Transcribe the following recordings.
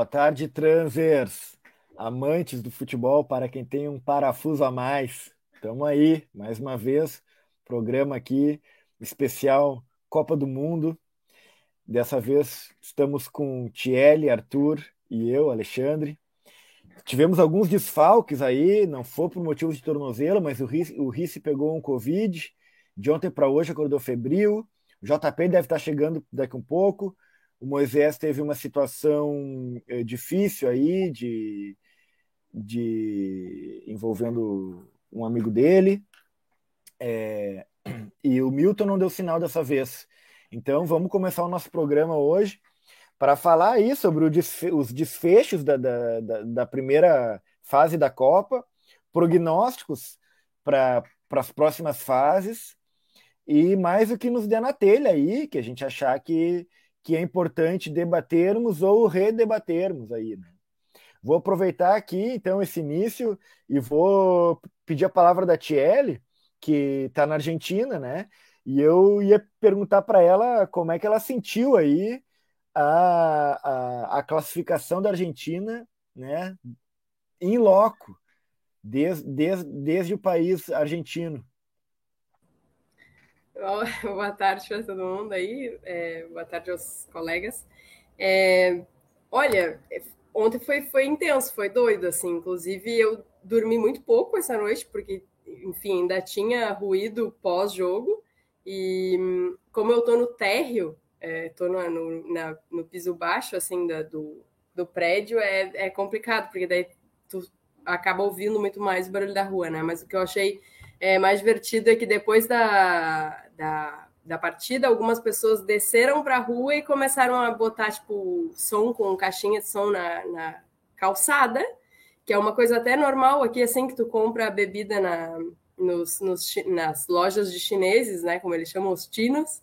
Boa tarde, transers, amantes do futebol, para quem tem um parafuso a mais. Estamos aí, mais uma vez, programa aqui especial Copa do Mundo. Dessa vez estamos com Tiele, Arthur e eu, Alexandre. Tivemos alguns desfalques aí, não foi por motivo de tornozelo, mas o Risse, o Risse pegou um Covid. De ontem para hoje acordou febril. O JP deve estar chegando daqui um pouco. O Moisés teve uma situação é, difícil aí, de, de envolvendo um amigo dele. É, e o Milton não deu sinal dessa vez. Então vamos começar o nosso programa hoje para falar aí sobre desfe os desfechos da, da, da, da, primeira fase da Copa, prognósticos para as próximas fases e mais o que nos der na telha aí, que a gente achar que, que é importante debatermos ou redebatermos aí. Né? Vou aproveitar aqui então esse início e vou pedir a palavra da Tiele, que está na Argentina, né? E eu ia perguntar para ela como é que ela sentiu aí a, a, a classificação da Argentina né, em loco, desde, o país argentino. Boa tarde para todo mundo aí, é, boa tarde aos colegas. É, olha, ontem foi, foi intenso, foi doido, assim, inclusive eu dormi muito pouco essa noite, porque, enfim, ainda tinha ruído pós-jogo, e como eu tô no térreo, é, no, no, na, no piso baixo assim da, do, do prédio, é, é complicado, porque daí tu acaba ouvindo muito mais o barulho da rua, né? Mas o que eu achei é, mais divertido é que depois da, da, da partida, algumas pessoas desceram para a rua e começaram a botar, tipo, som com caixinha de som na, na calçada, que é uma coisa até normal aqui, assim, que tu compra bebida na, nos, nos, nas lojas de chineses, né? Como eles chamam os tinos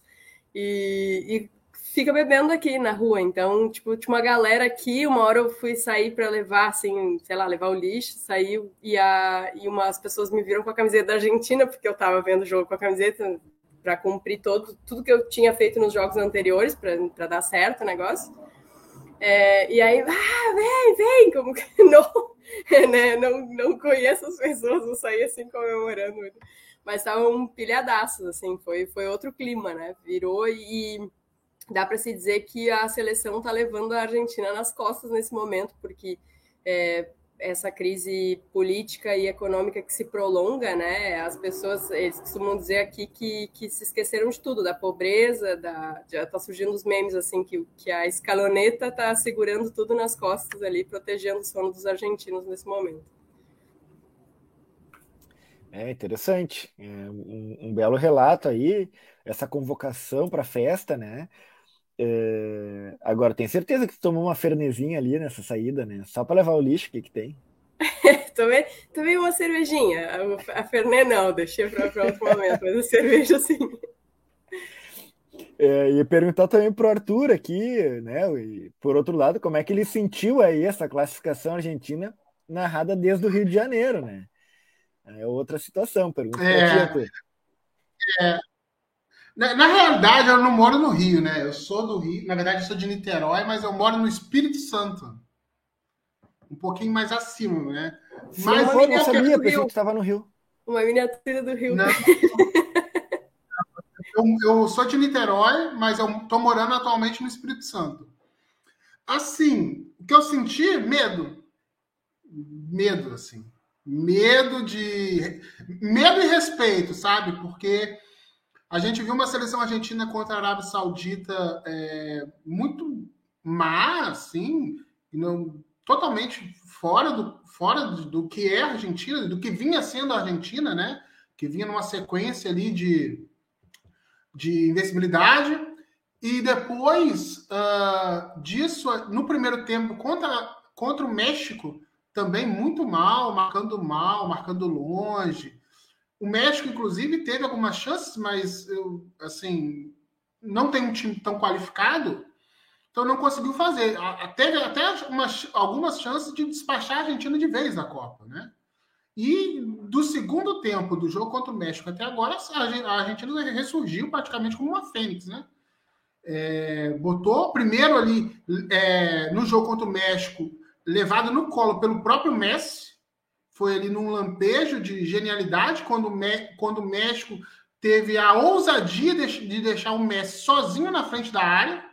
e, e fica bebendo aqui na rua. Então, tipo, tinha uma galera aqui, uma hora eu fui sair para levar, assim, sei lá, levar o lixo, saiu, e, a, e umas pessoas me viram com a camiseta da Argentina, porque eu tava vendo o jogo com a camiseta para cumprir todo, tudo que eu tinha feito nos jogos anteriores, para dar certo o negócio. É, e aí, ah, vem, vem, como que não, né, não, não conheço as pessoas, não saí assim comemorando mas estavam pilhadaços, assim, foi, foi outro clima, né? Virou e dá para se dizer que a seleção está levando a Argentina nas costas nesse momento, porque é, essa crise política e econômica que se prolonga, né? As pessoas eles costumam dizer aqui que, que se esqueceram de tudo, da pobreza, da já tá surgindo os memes assim que, que a escaloneta está segurando tudo nas costas ali, protegendo o sono dos argentinos nesse momento. É interessante, é um, um, belo relato aí, essa convocação para a festa, né? É, agora, tenho certeza que tu tomou uma fernezinha ali nessa saída, né? Só para levar o lixo, o que, que tem? tomei, tomei uma cervejinha, a, a Fernet não, deixei para outro momento, mas a cerveja sim. É, e perguntar também para o Arthur aqui, né? E, por outro lado, como é que ele sentiu aí essa classificação argentina narrada desde o Rio de Janeiro, né? É outra situação, pergunta é, é, na, na, realidade, eu não moro no Rio, né? Eu sou do Rio, na verdade, eu sou de Niterói, mas eu moro no Espírito Santo. Um pouquinho mais acima, né? Sim, mas eu não sabia, pensei que estava no Rio. Uma miniatura do Rio. Não. eu, eu sou de Niterói, mas eu estou morando atualmente no Espírito Santo. Assim, o que eu senti, medo. Medo, assim medo de medo e respeito, sabe? Porque a gente viu uma seleção argentina contra a Arábia Saudita é, muito má, assim, não, totalmente fora do, fora do que é a Argentina, do que vinha sendo a Argentina, né? Que vinha numa sequência ali de, de invencibilidade. E depois uh, disso, no primeiro tempo, contra, contra o México, também muito mal, marcando mal, marcando longe. O México, inclusive, teve algumas chances, mas eu, assim, não tem um time tão qualificado, então não conseguiu fazer. Teve até umas, algumas chances de despachar a Argentina de vez na Copa, né? E do segundo tempo do jogo contra o México até agora, a Argentina ressurgiu praticamente como uma fênix, né? é, botou primeiro ali é, no jogo contra o México, levado no colo pelo próprio Messi, foi ali num lampejo de genialidade, quando, quando o México teve a ousadia de deixar o Messi sozinho na frente da área,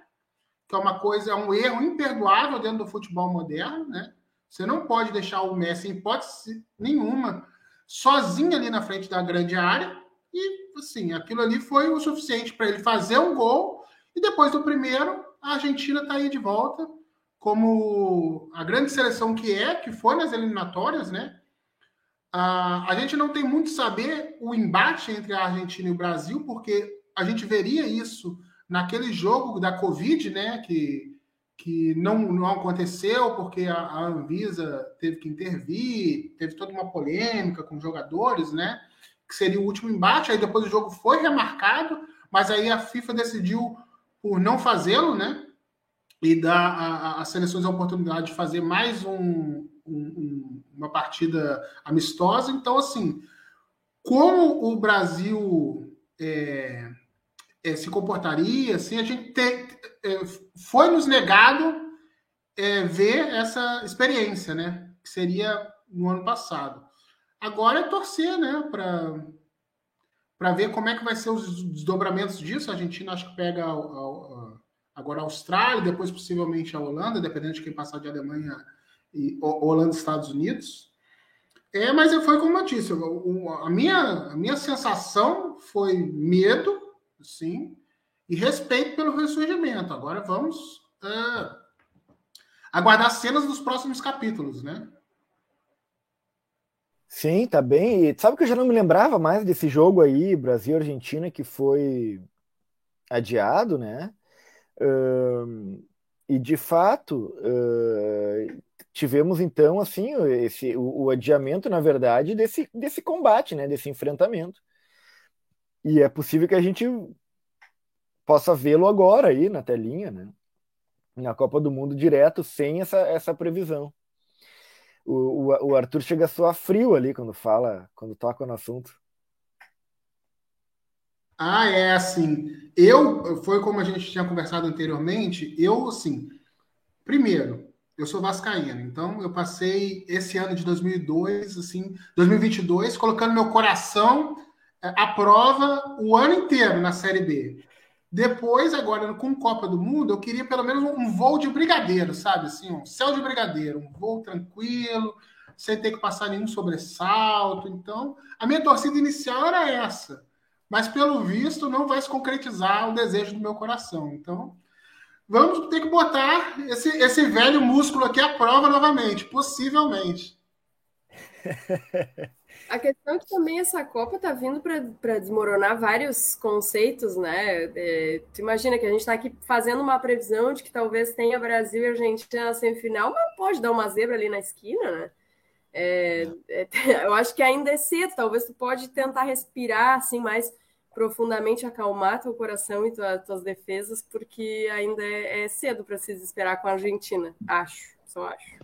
que é uma coisa, é um erro imperdoável dentro do futebol moderno, né? Você não pode deixar o Messi, em hipótese nenhuma, sozinho ali na frente da grande área. E, assim, aquilo ali foi o suficiente para ele fazer um gol. E depois do primeiro, a Argentina está aí de volta, como a grande seleção que é, que foi nas eliminatórias, né? Uh, a gente não tem muito saber o embate entre a Argentina e o Brasil, porque a gente veria isso naquele jogo da Covid, né? Que que não, não aconteceu porque a, a, Anvisa teve que intervir, teve toda uma polêmica com jogadores, né? Que seria o último embate. Aí depois o jogo foi remarcado, mas aí a FIFA decidiu por não fazê-lo, né? E dar às seleções a oportunidade de fazer mais um, um, uma partida amistosa. Então, assim, como o Brasil é, é, se comportaria, assim, a gente te, é, foi nos negado é, ver essa experiência, né? Que seria no ano passado. Agora é torcer, né? Para para ver como é que vai ser os desdobramentos disso. A Argentina acho que pega a, a, a, agora a Austrália, depois possivelmente a Holanda, dependendo de quem passar de Alemanha e Holanda e Estados Unidos. É, mas foi como eu disse, a minha, a minha sensação foi medo, sim, e respeito pelo ressurgimento. Agora vamos uh, aguardar cenas dos próximos capítulos, né? Sim, tá bem. E sabe que eu já não me lembrava mais desse jogo aí, Brasil-Argentina, que foi adiado, né? E de fato, uh, tivemos então assim esse, o, o, adiamento, na verdade, desse, desse combate, né? Desse enfrentamento. E é possível que a gente possa vê-lo agora aí na telinha, né? Na Copa do Mundo direto, sem essa, essa previsão. O, o, o Arthur chega a frio ali quando fala, quando toca no assunto. Ah, é assim. Eu, foi como a gente tinha conversado anteriormente, eu, assim, primeiro, eu sou vascaíno, então eu passei esse ano de 2002, assim, 2022, colocando meu coração a prova o ano inteiro na Série B. Depois, agora, com Copa do Mundo, eu queria pelo menos um voo de brigadeiro, sabe? Assim, um céu de brigadeiro, um voo tranquilo, sem ter que passar nenhum sobressalto. Então, a minha torcida inicial era essa. Mas, pelo visto, não vai se concretizar o desejo do meu coração. Então, vamos ter que botar esse, esse velho músculo aqui à prova novamente, possivelmente. A questão é que também essa Copa tá vindo para desmoronar vários conceitos, né? É, tu imagina que a gente está aqui fazendo uma previsão de que talvez tenha Brasil e Argentina na semifinal, mas pode dar uma zebra ali na esquina, né? É, é, eu acho que ainda é cedo, talvez tu pode tentar respirar assim mais profundamente, acalmar teu coração e tua, tuas defesas, porque ainda é, é cedo para se desesperar com a Argentina, acho, só acho.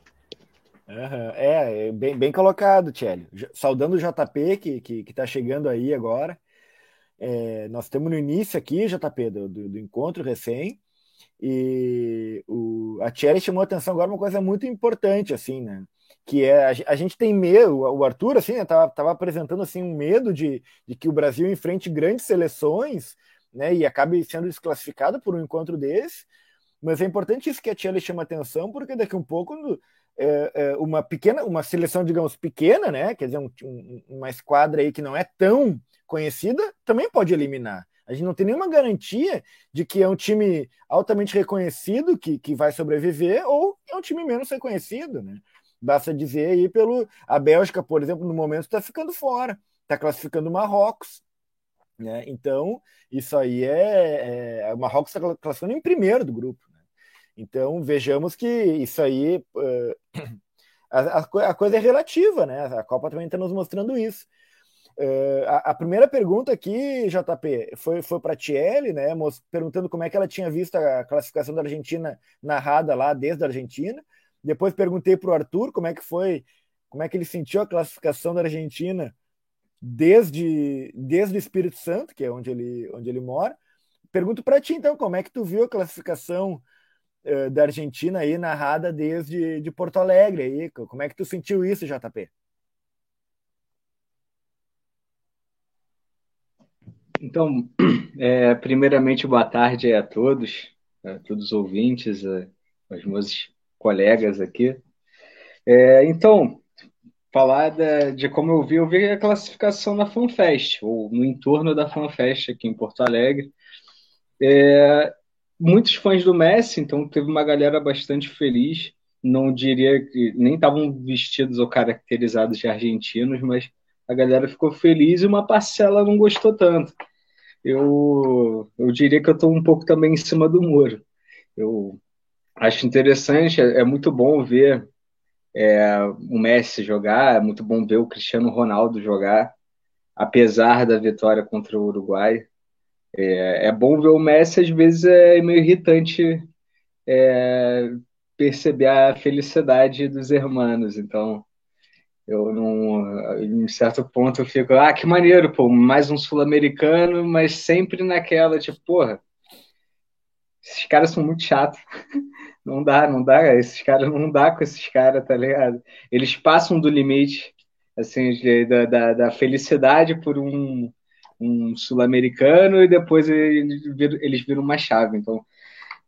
Uhum. É, bem, bem colocado, Tchélio. Saudando o JP, que, que, que tá chegando aí agora. É, nós estamos no início aqui, JP, do, do, do encontro recém, e o, a Tchélio chamou a atenção agora uma coisa muito importante, assim, né? Que é, a, gente tem medo, o Arthur, assim, né, tava, tava apresentando, assim, um medo de, de que o Brasil enfrente grandes seleções, né, e acabe sendo desclassificado por um encontro desse, mas é importante isso que a Tchelle chama atenção, porque daqui um pouco é, é, uma pequena, uma seleção, digamos, pequena, né? Quer dizer, um, um, uma esquadra aí que não é tão conhecida, também pode eliminar. A gente não tem nenhuma garantia de que é um time altamente reconhecido que, que vai sobreviver ou é um time menos reconhecido, né? Basta dizer aí pelo. A Bélgica, por exemplo, no momento está ficando fora, está classificando Marrocos. Né? Então, isso aí é. é o Marrocos está classificando em primeiro do grupo. Então, vejamos que isso aí. Uh, a, a, coisa é relativa, né? A Copa também está nos mostrando isso. Uh, a, a, primeira pergunta aqui, JP, foi, foi para a Tiele, né? Perguntando como é que ela tinha visto a classificação da Argentina narrada lá desde a Argentina. Depois perguntei para o Arthur como é que foi, como é que ele sentiu a classificação da Argentina desde, desde o Espírito Santo, que é onde ele, onde ele mora pergunto para ti, então, como é que tu viu a classificação uh, da Argentina aí narrada desde de Porto Alegre aí? Como é que tu sentiu isso, JP? Então, é, primeiramente, boa tarde a todos, a todos os ouvintes, a, aos meus colegas aqui. É, então, falar da, de como eu vi, eu vi a classificação na FanFest, ou no entorno da FanFest aqui em Porto Alegre. É, muitos fãs do Messi, então teve uma galera bastante feliz. Não diria que nem estavam vestidos ou caracterizados de argentinos, mas a galera ficou feliz e uma parcela não gostou tanto. Eu, eu diria que eu estou um pouco também em cima do muro. Eu acho interessante, é, é muito bom ver é, o Messi jogar, é muito bom ver o Cristiano Ronaldo jogar, apesar da vitória contra o Uruguai. É, é bom ver o Messi, às vezes é meio irritante é, perceber a felicidade dos hermanos. Então, eu não. Em certo ponto eu fico, ah, que maneiro, pô, mais um sul-americano, mas sempre naquela, tipo, porra, esses caras são muito chatos. Não dá, não dá, esses caras não dá com esses caras, tá ligado? Eles passam do limite, assim, da, da, da felicidade por um, um sul-americano e depois eles viram, eles viram uma chave. Então,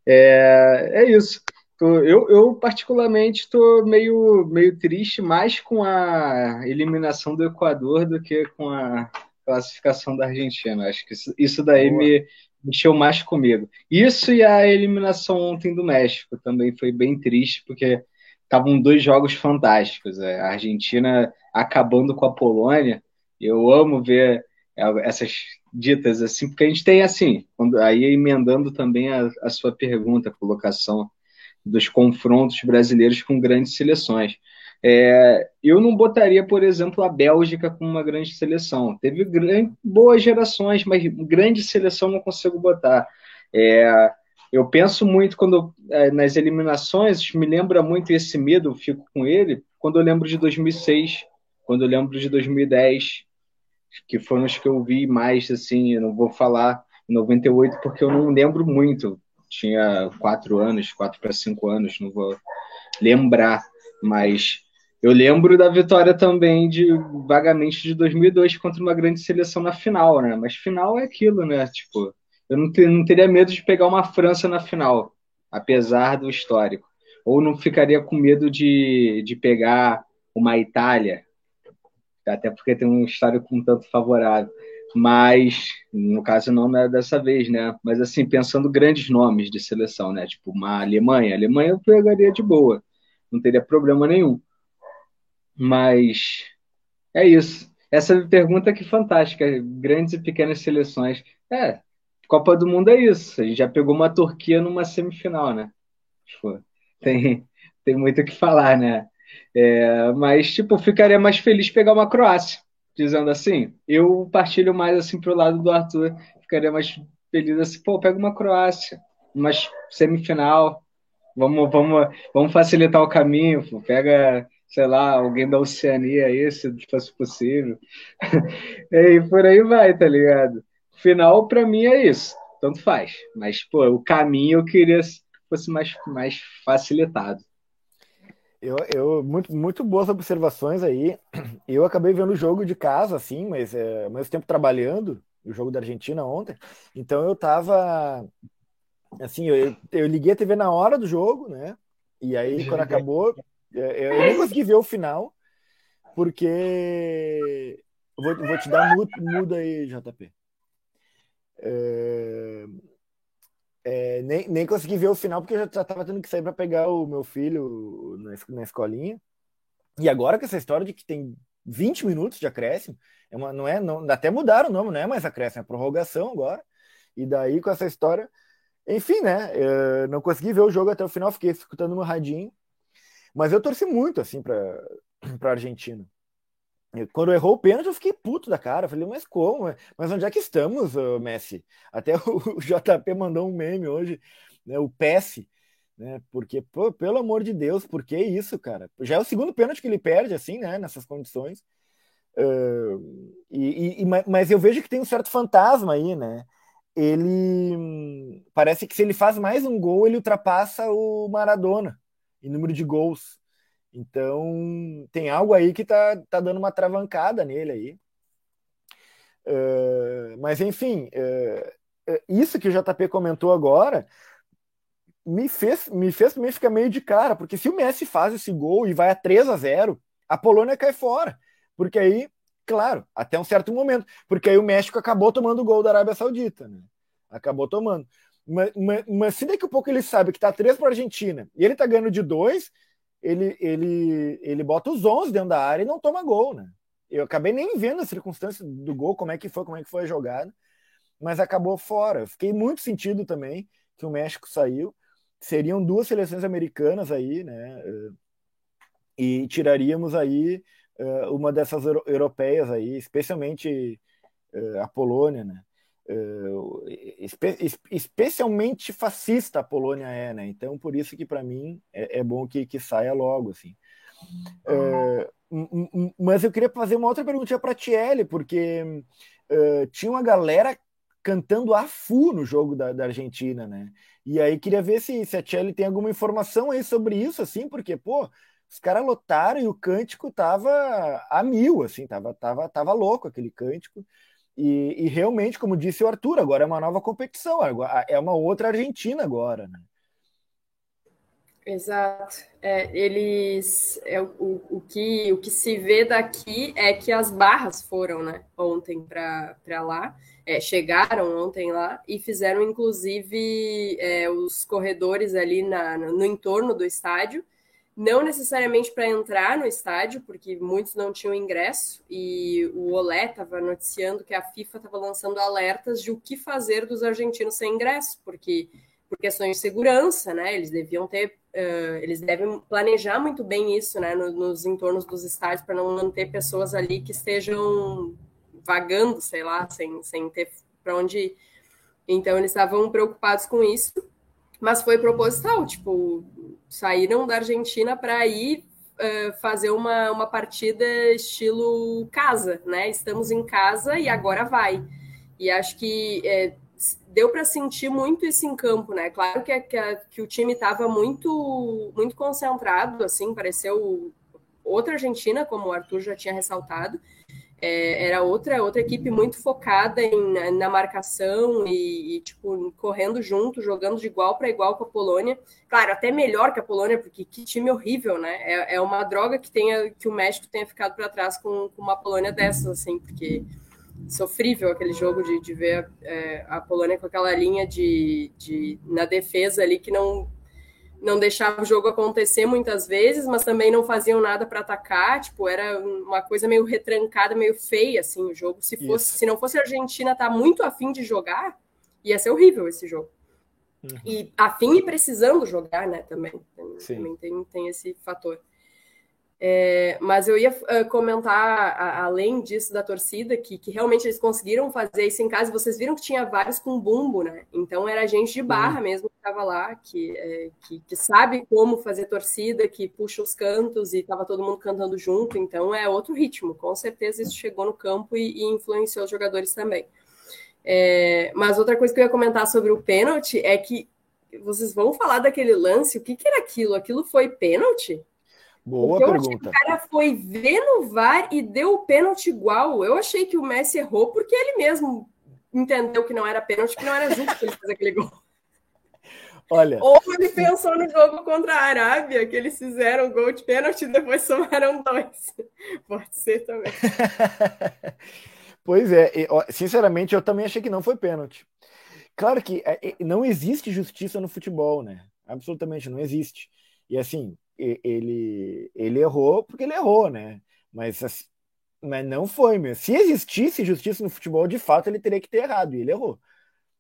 é, é isso. Eu, eu particularmente estou meio, meio triste mais com a eliminação do Equador do que com a classificação da Argentina. Acho que isso, isso daí me, mexeu mais comigo. Isso e a eliminação ontem do México também foi bem triste, porque estavam dois jogos fantásticos. É, a Argentina acabando com a Polônia. Eu amo ver é, essas ditas assim, porque a gente tem assim, quando, aí emendando também a, a sua pergunta, a colocação dos confrontos brasileiros com grandes seleções. É, eu não botaria, por exemplo, a Bélgica como uma grande seleção. Teve grande, boas gerações, mas grande seleção não consigo botar. É, eu penso muito quando é, nas eliminações, me lembra muito esse medo, eu fico com ele, quando eu lembro de 2006, quando eu lembro de 2010, que foram os que eu vi mais, assim, eu não vou falar 98 porque eu não lembro muito, tinha quatro anos, quatro para cinco anos, não vou lembrar, mas eu lembro da vitória também de vagamente de 2002 contra uma grande seleção na final, né? Mas final é aquilo, né? Tipo, eu não, não teria medo de pegar uma França na final, apesar do histórico. Ou não ficaria com medo de, de pegar uma Itália, até porque tem um histórico um tanto favorável mas no caso não é dessa vez, né? Mas assim, pensando grandes nomes de seleção, né? Tipo uma Alemanha, a Alemanha eu pegaria de boa, não teria problema nenhum. Mas é isso. Essa pergunta que fantástica, grandes e pequenas seleções. É, Copa do Mundo é isso. A gente já pegou uma Turquia numa semifinal, né? Tipo, tem, tem muito o que falar, né? É, mas, tipo, ficaria mais feliz pegar uma Croácia dizendo assim, eu partilho mais assim pro lado do Arthur, ficaria mais feliz assim, pô, pega uma Croácia, uma semifinal, vamos, vamos, vamos facilitar o caminho, pô, pega, sei lá, alguém da Oceania aí, se fosse possível. e por aí vai, tá ligado? Final, para mim, é isso. Tanto faz. Mas, pô, o caminho eu queria que fosse mais, mais facilitado. Eu, eu muito, muito boas observações aí. Eu acabei vendo o jogo de casa, assim, mas é, ao mesmo tempo trabalhando, o jogo da Argentina ontem. Então eu tava. Assim, eu, eu liguei a TV na hora do jogo, né? E aí, quando acabou, é, eu nem consegui ver o final, porque. Vou, vou te dar muda aí, JP. É... É, nem, nem consegui ver o final porque eu já estava tendo que sair para pegar o meu filho na, na escolinha. E agora com essa história de que tem 20 minutos de acréscimo, é uma, não é, não, até mudaram o nome, não é mais acréscimo, é prorrogação agora. E daí com essa história, enfim, né? não consegui ver o jogo até o final, fiquei escutando no radinho. Mas eu torci muito assim para para Argentina. Quando errou o pênalti, eu fiquei puto da cara. falei, mas como? Mas onde é que estamos, Messi? Até o JP mandou um meme hoje, né, o PES, né? Porque, pô, pelo amor de Deus, por que isso, cara? Já é o segundo pênalti que ele perde, assim, né? Nessas condições. Uh, e, e, mas eu vejo que tem um certo fantasma aí, né? ele parece que se ele faz mais um gol, ele ultrapassa o Maradona em número de gols. Então tem algo aí que tá, tá dando uma travancada nele aí. Uh, mas enfim, uh, isso que o JP comentou agora me fez, me fez também ficar meio de cara, porque se o Messi faz esse gol e vai a 3 a 0 a Polônia cai fora. Porque aí, claro, até um certo momento, porque aí o México acabou tomando o gol da Arábia Saudita, né? Acabou tomando. Mas, mas, mas se daqui a pouco ele sabe que tá 3 para Argentina e ele tá ganhando de 2, ele, ele, ele bota os 11 dentro da área e não toma gol, né? Eu acabei nem vendo a circunstância do gol, como é que foi, como é que foi a jogada, mas acabou fora. fiquei muito sentido também que o México saiu. Seriam duas seleções americanas aí, né? E tiraríamos aí uma dessas europeias aí, especialmente a Polônia, né? Espe especialmente fascista a Polônia é, né? Então por isso que para mim é, é, bom que, que saia logo, assim. Uh, mas eu queria fazer uma outra pergunta para Tiele, porque uh, tinha uma galera cantando a fu no jogo da, da, Argentina, né? E aí queria ver se, se a Tiele tem alguma informação aí sobre isso, assim, porque, pô, os caras lotaram e o cântico tava a mil, assim, tava, tava, tava louco aquele cântico. E, e realmente, como disse o Arthur, agora é uma nova competição, é uma outra Argentina agora, né? Exato. É, eles, é, o, o, que, o que se vê daqui é que as barras foram, né, ontem para lá, é, chegaram ontem lá e fizeram, inclusive, é, os corredores ali na, no entorno do estádio, não necessariamente para entrar no estádio, porque muitos não tinham ingresso, e o Olé estava noticiando que a FIFA estava lançando alertas de o que fazer dos argentinos sem ingresso, porque por questões de segurança, né? Eles deviam ter, uh, eles devem planejar muito bem isso, né? No, nos entornos dos estádios para não manter pessoas ali que estejam vagando, sei lá, sem, sem ter para onde ir. Então eles estavam preocupados com isso, mas foi proposital, tipo, saíram da Argentina para ir uh, fazer uma, uma partida estilo casa, né? Estamos em casa e agora vai. E acho que é, deu para sentir muito isso em campo, né? Claro que, que, que o time estava muito, muito concentrado, assim, pareceu outra Argentina, como o Arthur já tinha ressaltado. É, era outra outra equipe muito focada em, na marcação e, e, tipo correndo junto, jogando de igual para igual com a Polônia. Claro, até melhor que a Polônia, porque que time horrível, né? É, é uma droga que tenha que o México tenha ficado para trás com, com, uma Polônia dessas, assim, porque sofrível aquele jogo de, de ver é, a Polônia com aquela linha de, de na defesa ali que não não deixava o jogo acontecer muitas vezes, mas também não faziam nada para atacar, tipo, era uma coisa meio retrancada, meio feia assim o jogo. Se fosse, Isso. se não fosse a Argentina tá muito afim de jogar, ia ser horrível esse jogo. Uhum. E afim e precisando jogar, né, também. Também tem, tem esse fator. É, mas eu ia uh, comentar, a, além disso, da torcida, que, que, realmente eles conseguiram fazer isso em casa. Vocês viram que tinha vários com bumbo, né? Então era gente de barra uhum. mesmo que estava lá, que, é, que, que, sabe como fazer torcida, que puxa os cantos e estava todo mundo cantando junto. Então é outro ritmo. Com certeza isso chegou no campo e, e influenciou os jogadores também. É, mas outra coisa que eu ia comentar sobre o pênalti é que vocês vão falar daquele lance. O que, que era aquilo? Aquilo foi pênalti? Boa Porque pergunta. o cara foi ver no VAR e deu o pênalti igual. Eu achei que o Messi errou porque ele mesmo entendeu que não era pênalti, que não era justo que ele fez aquele gol. Olha. Ou ele pensou no jogo contra a Arábia, que eles fizeram gol de pênalti e depois somaram dois. Pode ser também. pois é, sinceramente, eu também achei que não foi pênalti. Claro que é, não existe justiça no futebol, né? Absolutamente não existe. E assim, ele, ele errou porque ele errou, né? Mas, assim, mas não foi mesmo. Se existisse justiça no futebol, de fato ele teria que ter errado, e ele errou.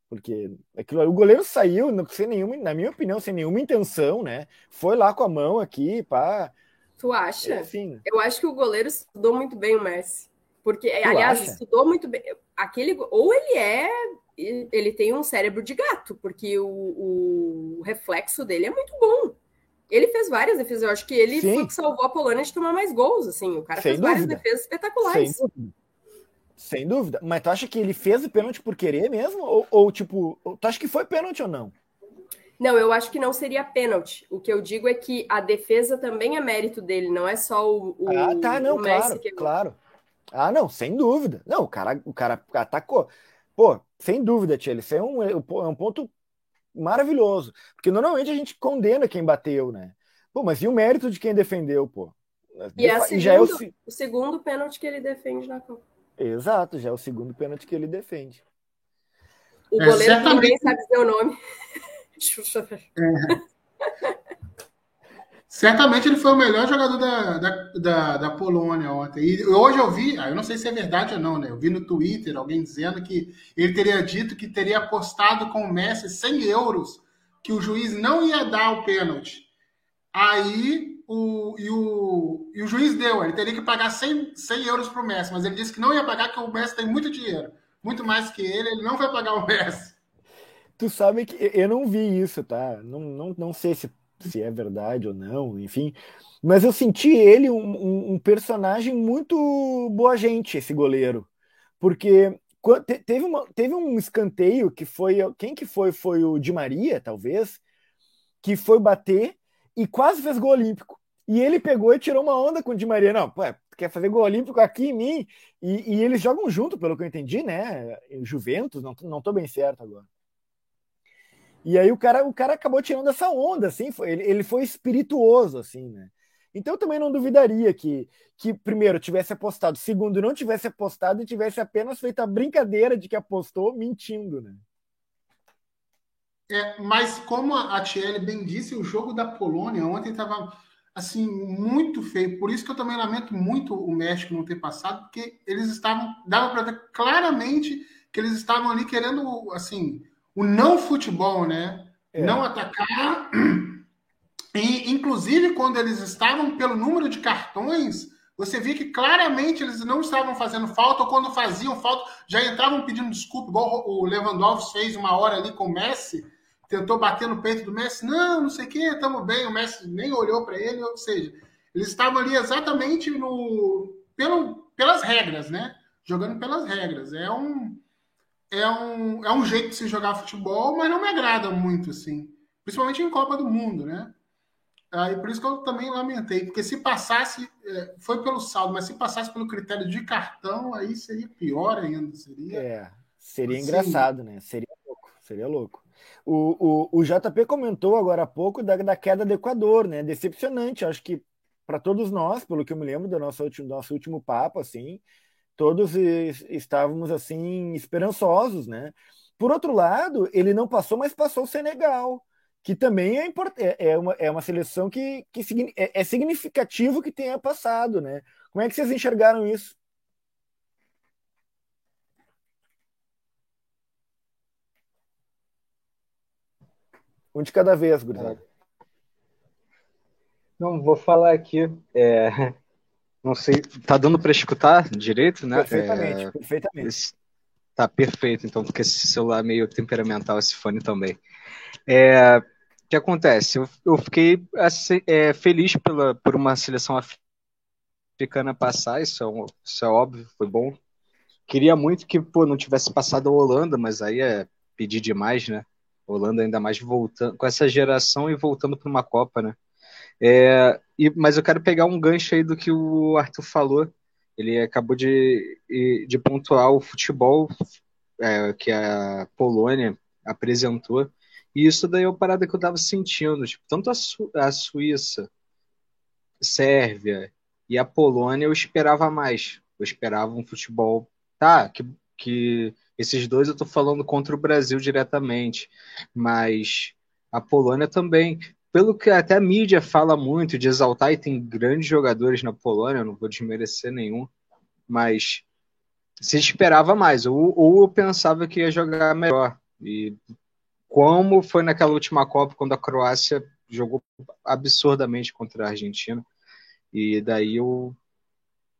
Porque aquilo, o goleiro saiu sem nenhuma, na minha opinião, sem nenhuma intenção, né? Foi lá com a mão aqui, pá. Tu acha? Assim, Eu acho que o goleiro estudou muito bem o Messi. Porque, aliás, acha? estudou muito bem. Aquele, ou ele é. Ele tem um cérebro de gato, porque o, o reflexo dele é muito bom. Ele fez várias defesas. Eu acho que ele Sim. foi que salvou a Polônia de tomar mais gols. Assim, o cara Sem fez dúvida. várias defesas espetaculares. Sem dúvida. Sem dúvida. Mas tu acha que ele fez o pênalti por querer mesmo? Ou, ou tipo, tu acha que foi pênalti ou não? Não, eu acho que não seria pênalti. O que eu digo é que a defesa também é mérito dele, não é só o, o Ah, tá, não, claro, que claro. Ah, não, sem dúvida. Não, o cara, o cara atacou. Pô, sem dúvida, Tia, isso é um, é um ponto maravilhoso. Porque normalmente a gente condena quem bateu, né? Pô, mas e o mérito de quem defendeu, pô? E, é E já é o, segundo- se- o segundo pênalti que ele defende na Copa. Exato, já é o segundo pênalti que ele defende. O É, goleiro certamente- ninguém sabe o nome. Certamente ele foi o melhor jogador da, da, da, da Polônia ontem. E hoje eu vi, ah, eu não sei se é verdade ou não, né? Eu vi no Twitter alguém dizendo que ele teria dito que teria apostado com o Messi 100 euros que o juiz não ia dar o pênalti. Aí o, e, o, e o juiz deu, ele teria que pagar 100, 100 euros para o Messi, mas ele disse que não ia pagar, que o Messi tem muito dinheiro, muito mais que ele, ele não vai pagar o Messi. Tu sabe que eu não vi isso, tá? Não, não, não sei se, se é verdade ou não, enfim. Mas eu senti ele um, um- um personagem muito boa gente, esse goleiro. Porque teve, uma, teve um escanteio que foi. Quem que foi? Foi o Di Maria, talvez, que foi bater e quase fez gol olímpico. E ele pegou e tirou uma onda com o Di Maria. Não, pô, quer fazer gol olímpico aqui em mim? E, e eles jogam junto, pelo que eu entendi, né? Juventus, não, não tô bem certo agora. E aí o cara, o cara acabou tirando essa onda, assim, foi, ele, ele foi espirituoso, assim, né? Então eu também não duvidaria que, que primeiro tivesse apostado, segundo não tivesse apostado e tivesse apenas feito a brincadeira de que apostou mentindo, né? É, mas como a Tiele bem disse, o jogo da Polônia ontem estava assim muito feio. Por isso que eu também lamento muito o México não ter passado, porque eles estavam dava para ver claramente que eles estavam ali querendo assim o não futebol, né? É. Não atacar. E inclusive quando eles estavam pelo número de cartões, você via que claramente eles não estavam fazendo falta ou quando faziam falta já entravam pedindo desculpa, igual o Lewandowski fez uma hora ali com o Messi tentou bater no peito do Messi, não, não sei o que, estamos bem, o Messi nem olhou para ele, ou seja, eles estavam ali exatamente no, pelo, pelas regras, né? Jogando pelas regras. É um, é, um, é um jeito de se jogar futebol, mas não me agrada muito, assim. Principalmente em Copa do Mundo, né? Aí por isso que eu também lamentei, porque se passasse, é, foi pelo saldo, mas se passasse pelo critério de cartão, aí seria pior ainda. Seria. É, seria Sim. engraçado, né? Seria louco, seria louco. O, o, o JP comentou agora há pouco da, da queda do Equador, né? Decepcionante, acho que para todos nós, pelo que eu me lembro do nosso último, do nosso último papo, assim, todos es- estávamos assim esperançosos, né? Por outro lado, ele não passou, mas passou o Senegal, que também é, é, é uma, é uma seleção que, que é, é significativo que tenha passado, né? Como é que vocês enxergaram isso? Um de cada vez, gurizada. Não, vou falar aqui. é, não sei, tá dando para escutar direito, né? Perfeitamente, É, perfeitamente. esse- tá perfeito, então, porque esse celular é meio temperamental, esse fone também. É, o que acontece? Eu, eu fiquei assim, é, feliz pela, por uma seleção africana passar, isso é, um- isso é óbvio, foi bom. Queria muito que pô, não tivesse passado a Holanda, mas aí é pedir demais, né? Holanda ainda mais voltando com essa geração e voltando para uma Copa, né? É, e, mas eu quero pegar um gancho aí do que o Arthur falou. Ele acabou de, de pontuar o futebol é, que a Polônia apresentou. E isso daí é uma parada que eu tava sentindo. Tipo, tanto a, Su a Suíça, Sérvia e a Polônia eu esperava mais. Eu esperava um futebol. Tá, que, que esses dois eu tô falando contra o Brasil diretamente. Mas a Polônia também pelo que até a mídia fala muito de exaltar, e tem grandes jogadores na Polônia, não vou desmerecer nenhum, mas se esperava mais, ou, ou eu pensava que ia jogar melhor. E como foi naquela última Copa, quando a Croácia jogou absurdamente contra a Argentina, e daí eu,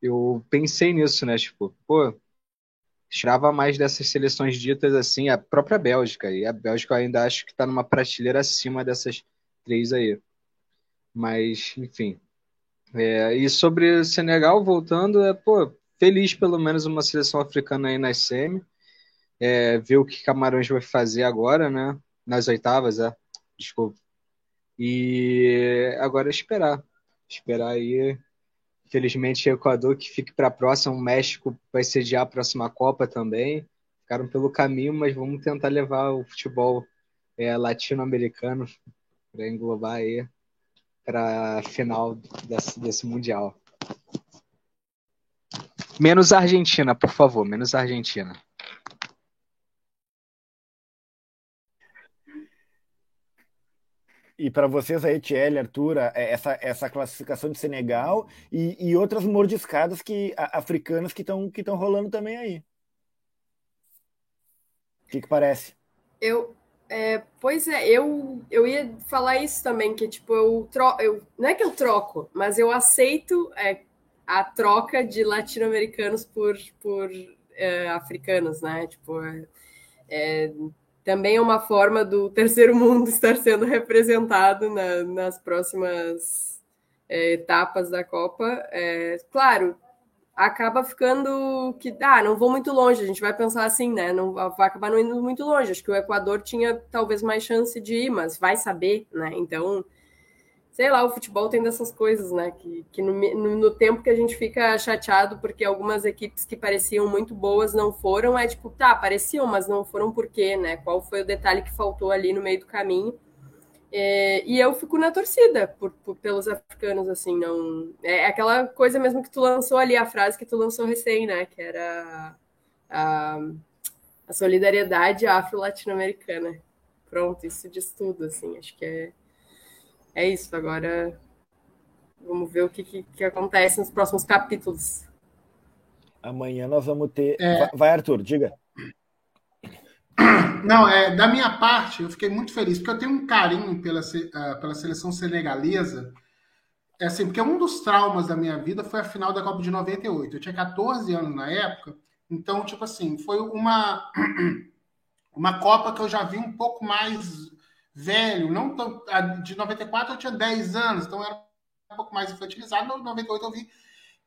eu pensei nisso, né? Tipo, pô, esperava mais dessas seleções ditas assim, a própria Bélgica, e a Bélgica eu ainda acho que está numa prateleira acima dessas três aí. Mas, enfim. É, e sobre Senegal, voltando, é, pô, feliz pelo menos uma seleção africana aí na semi. É, ver o que Camarões vai fazer agora, né? Nas oitavas, é. Desculpa. E agora é esperar. Esperar aí. Felizmente, Equador que fique para a próxima. O México vai sediar a próxima Copa também. Ficaram pelo caminho, mas vamos tentar levar o futebol é, latino-americano para englobar aí para a final desse, desse Mundial. Menos Argentina, por favor, menos Argentina. E para vocês aí, Tiel, Arthur, é, essa, essa classificação de Senegal e, e outras mordiscadas que, africanas que estão que rolando também aí. O que, que parece? Eu, é, pois é, eu, eu ia falar isso também, que tipo, eu, tro eu não é que eu troco, mas eu aceito é, a troca de latino-americanos por, por é, africanos, né? Tipo, é, é, também é uma forma do terceiro mundo estar sendo representado na, nas próximas é, etapas da Copa. Claro, acaba ficando que, ah, não vou muito longe, a gente vai pensar assim, né? Não vai acabar não indo muito longe. Acho que o Equador tinha talvez mais chance de ir, mas vai saber, né? Então, sei lá, o futebol tem dessas coisas, né? Que, que no, no, no, tempo que a gente fica chateado porque algumas equipes que pareciam muito boas não foram, é tipo, tá, pareciam, mas não foram por quê, né? Qual foi o detalhe que faltou ali no meio do caminho? É, e eu fico na torcida por, por, pelos africanos, assim, não. É aquela coisa mesmo que tu lançou ali, a frase que tu lançou recém, né? Que era a, a solidariedade afro-latino-americana. Pronto, isso diz tudo, assim, acho que é, é isso. Agora vamos ver o que, que, que acontece nos próximos capítulos. Amanhã nós vamos ter. É... Vai, Arthur, diga. Não, é, da minha parte, eu fiquei muito feliz, porque eu tenho um carinho pela, uh, pela seleção senegalesa. É assim, porque um dos traumas da minha vida foi a final da Copa de 98. Eu tinha 14 anos na época, então, tipo assim, foi uma, uma Copa que eu já vi um pouco mais velho. Não tão, de 94 eu tinha 10 anos, então era um pouco mais infantilizado. No 98 eu vi.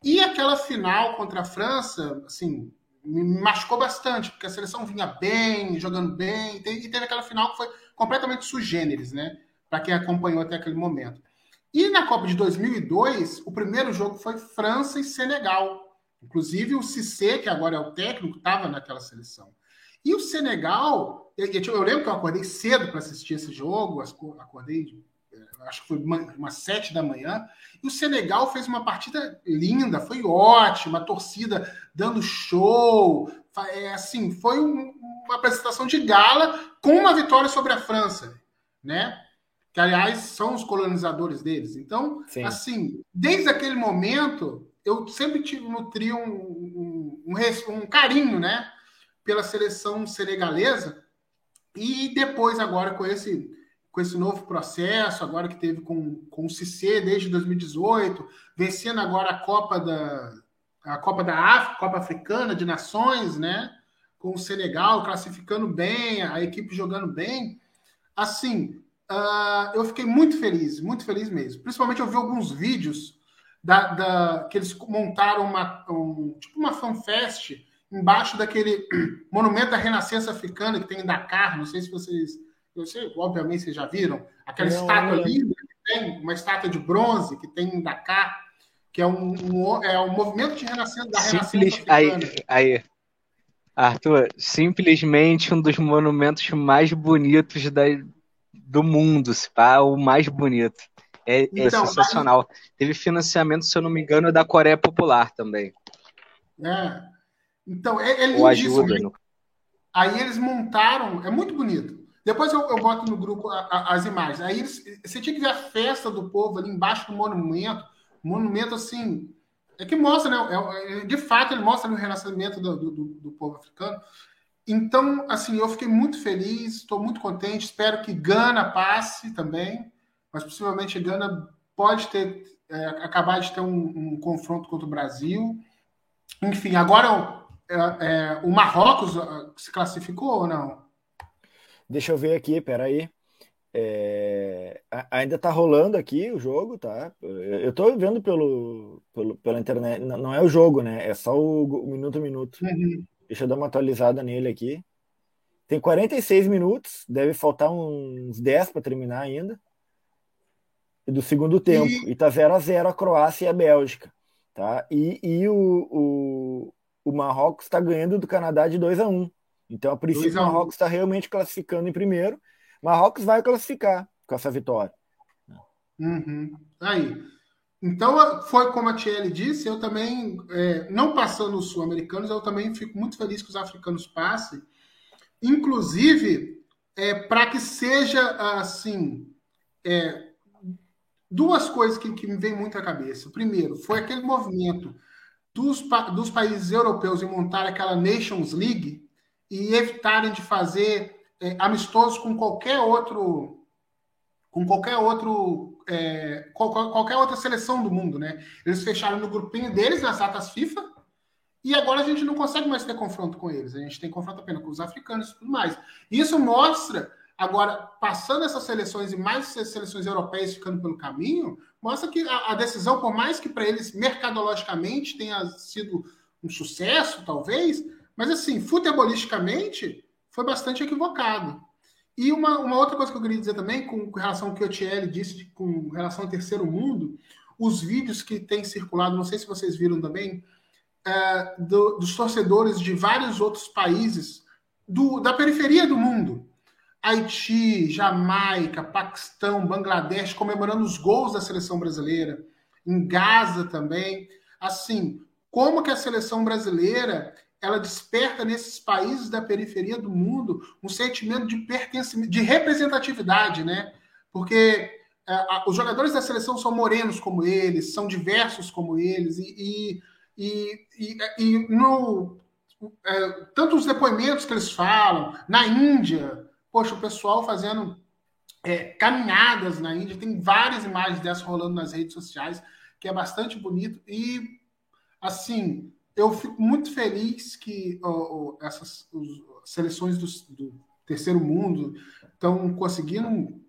E aquela final contra a França, assim, me machucou bastante, porque a seleção vinha bem, jogando bem, e teve aquela final que foi completamente sugêneres, né? Para quem acompanhou até aquele momento. E na Copa de 2002, o primeiro jogo foi França e Senegal. Inclusive o Cissé, que agora é o técnico, estava naquela seleção. E o Senegal, eu, eu lembro que eu acordei cedo para assistir esse jogo, acordei acho que foi umas sete da manhã, e o Senegal fez uma partida linda, foi ótima, a torcida dando show, é, assim, foi um, uma apresentação de gala com uma vitória sobre a França, né? Que, aliás, são os colonizadores deles. Então, Sim. assim, desde aquele momento, eu sempre tive, nutri um, um, um, um carinho, né? Pela seleção senegalesa, e depois, agora, com esse com esse novo processo, agora que teve com, com o CC desde 2018, vencendo agora a Copa da a Copa da África, Copa Africana de Nações, né? Com o Senegal classificando bem, a equipe jogando bem. Assim, uh, eu fiquei muito feliz, muito feliz mesmo. Principalmente eu vi alguns vídeos da, da que eles montaram uma, um, tipo uma fanfest embaixo daquele monumento da Renascença Africana que tem em Dakar. Não sei se vocês você, obviamente, vocês já viram, aquela não, estátua não. linda que tem, uma estátua de bronze que tem em Dakar, que é um, um é um movimento de renascença da Simples, renascença aí, aí, Arthur, simplesmente um dos monumentos mais bonitos da, do mundo, se pá, o mais bonito. É, é então, sensacional. Teve financiamento, se eu não me engano, da Coreia Popular também. É. Então, é, é lindíssimo. Ajuda. Aí eles montaram, é muito bonito. Depois eu, eu boto no grupo a, a, as imagens. Aí você tinha que ver a festa do povo ali embaixo do monumento. Monumento assim. É que mostra, né? É, é, de fato, ele mostra o renascimento do, do, do, povo africano. Então, assim, eu fiquei muito feliz, estou muito contente. Espero que Gana passe também, mas possivelmente Gana pode ter é, acabar de ter um, um, confronto contra o Brasil. Enfim, agora é, é o Marrocos se classificou ou não? Deixa eu ver aqui, peraí. É, ainda está rolando aqui o jogo, tá? Eu estou vendo pelo, pelo, pela internet. Não é o jogo, né? É só o, o minuto a minuto. Uhum. Deixa eu dar uma atualizada nele aqui. Tem 46 minutos, deve faltar uns 10 para terminar ainda. Do segundo tempo. E, e tá 0 a 0 a Croácia e a Bélgica. Tá? E, e o, o, o Marrocos está ganhando do Canadá de 2 a 1 Então, a princípio, o Marrocos está realmente classificando em primeiro. Marrocos vai classificar com essa vitória. Uhum. Aí. Então, foi como a Thierry disse, eu também, é, não passando os sul-americanos, eu também fico muito feliz que os africanos passem, inclusive é, para que seja assim. É, duas coisas que, que me vem muito à cabeça. Primeiro, foi aquele movimento dos, dos países europeus em montar aquela Nations League e evitarem de fazer é, amistosos com qualquer outro com qualquer outro é, qualquer outra seleção do mundo, né? Eles fecharam no grupinho deles nas datas FIFA e agora a gente não consegue mais ter confronto com eles. A gente tem confronto apenas com os africanos e tudo mais. Isso mostra agora passando essas seleções e mais seleções europeias ficando pelo caminho, mostra que a, a decisão, por mais que para eles mercadologicamente tenha sido um sucesso, talvez, mas assim, futebolisticamente foi bastante equivocado. E uma, uma outra coisa que eu queria dizer também, com, com relação ao que o Thierry disse, com relação ao terceiro mundo, os vídeos que têm circulado, não sei se vocês viram também, é, do, dos torcedores de vários outros países do, da periferia do mundo. Haiti, Jamaica, Paquistão, Bangladesh, comemorando os gols da seleção brasileira. Em Gaza também. Assim, como que a seleção brasileira ela desperta nesses países da periferia do mundo um sentimento de pertencimento, de representatividade, né? Porque é, os jogadores da seleção são morenos como eles, são diversos como eles, e, e, e, e no, é, tanto os depoimentos que eles falam, na Índia, poxa, o pessoal fazendo é, caminhadas na Índia, tem várias imagens dessas rolando nas redes sociais, que é bastante bonito, e assim, eu fico muito feliz que essas os, seleções do, do, terceiro mundo estão conseguindo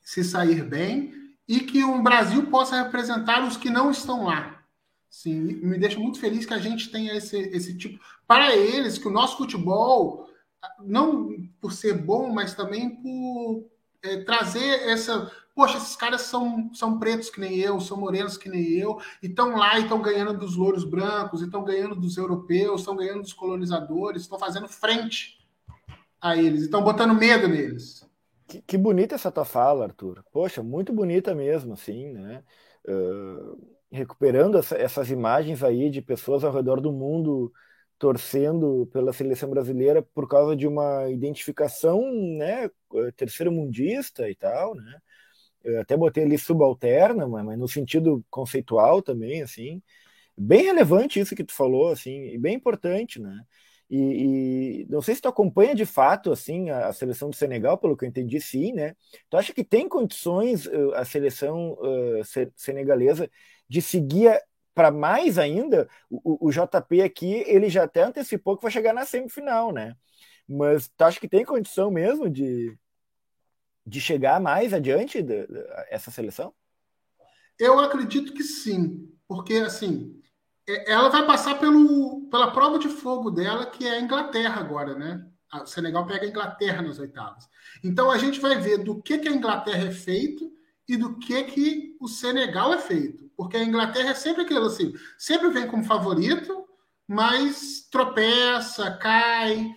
se sair bem e que o Brasil possa representar os que não estão lá. Sim, me deixa muito feliz que a gente tenha esse, esse tipo. Para eles, que o nosso futebol, não por ser bom, mas também por é, trazer essa Poxa, esses caras são, são pretos que nem eu, são morenos que nem eu, e estão lá e estão ganhando dos louros brancos, estão ganhando dos europeus, estão ganhando dos colonizadores, estão fazendo frente a eles, estão botando medo neles. Que, que, bonita essa tua fala, Arthur. Poxa, muito bonita mesmo, assim, né? Uh, recuperando essa, essas imagens aí de pessoas ao redor do mundo torcendo pela seleção brasileira por causa de uma identificação, né, terceiro mundista e tal, né? Eu até botei ali subalterna, mas no sentido conceitual também, assim. Bem relevante isso que tu falou, assim, e bem importante, né? E, e, não sei se tu acompanha de fato assim a, a, seleção do Senegal, pelo que eu entendi, sim, né? Tu acha que tem condições uh, a seleção uh, senegalesa de seguir para mais ainda? O, o, JP aqui ele já até antecipou que vai chegar na semifinal, né? Mas tu acha que tem condição mesmo de, de chegar mais adiante de, de, essa seleção? Eu acredito que sim, porque assim é, ela vai passar pelo, pela prova de fogo dela, que é a Inglaterra agora, né? O Senegal pega a Inglaterra nas oitavas. Então a gente vai ver do que, que a Inglaterra é feito e do que, que o Senegal é feito. Porque a Inglaterra é sempre aquilo assim, sempre vem como favorito, mas tropeça, cai,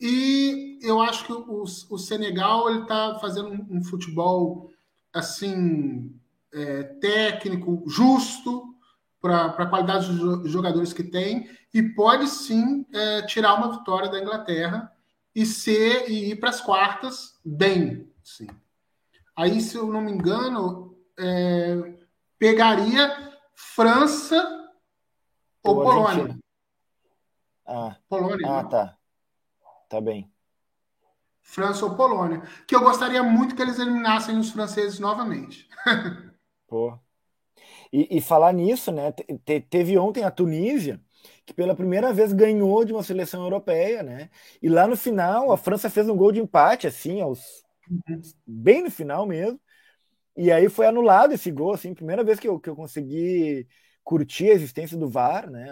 e eu acho que o, o Senegal ele está fazendo um, um, futebol assim é, técnico, justo para a qualidade dos jogadores que tem e pode sim é, tirar uma vitória da Inglaterra e ser e ir para as quartas bem, sim. Aí, se eu não me engano, é, pegaria França ou, ou Polônia. Ah, Polônia. Ah, né? tá. Tá bem. França ou Polônia. Que eu gostaria muito que eles eliminassem os franceses novamente. Pô. E, e, falar nisso, né? Te, teve ontem a Tunísia, que pela primeira vez ganhou de uma seleção europeia, né? E lá no final, a França fez um gol de empate, assim, aos uhum. bem no final mesmo. E aí foi anulado esse gol, assim, primeira vez que eu, que eu consegui curtir a existência do VAR, né?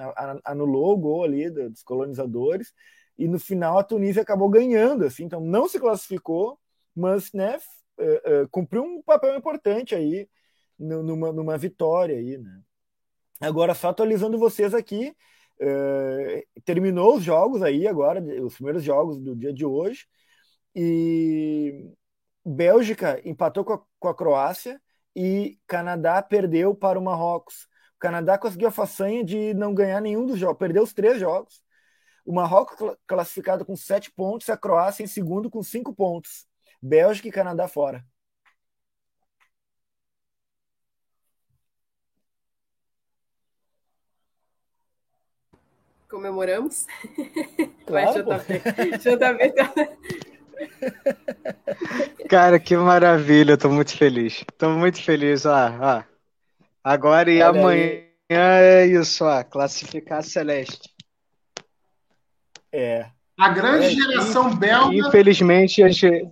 Anulou o gol ali dos colonizadores e no final a Tunísia acabou ganhando, assim, então não se classificou, mas, né, uh, uh, cumpriu um papel importante aí numa, numa vitória aí, né? Agora só atualizando vocês aqui, uh, terminou os jogos aí agora, os primeiros jogos do dia de hoje e Bélgica empatou com a, com a Croácia e Canadá perdeu para o Marrocos. O Canadá conseguiu a façanha de não ganhar nenhum dos jogos, perdeu os três jogos. O Marrocos classificado com sete pontos, a Croácia em segundo com cinco pontos. Bélgica e Canadá fora. Comemoramos? Claro, Vai, JP. JP tá... Cara, que maravilha, eu tô muito feliz. Tô muito feliz, ó, ó. Agora e Olha amanhã aí. é isso, ó, classificar Celeste. É. A grande é, geração belga. Infelizmente, a gente.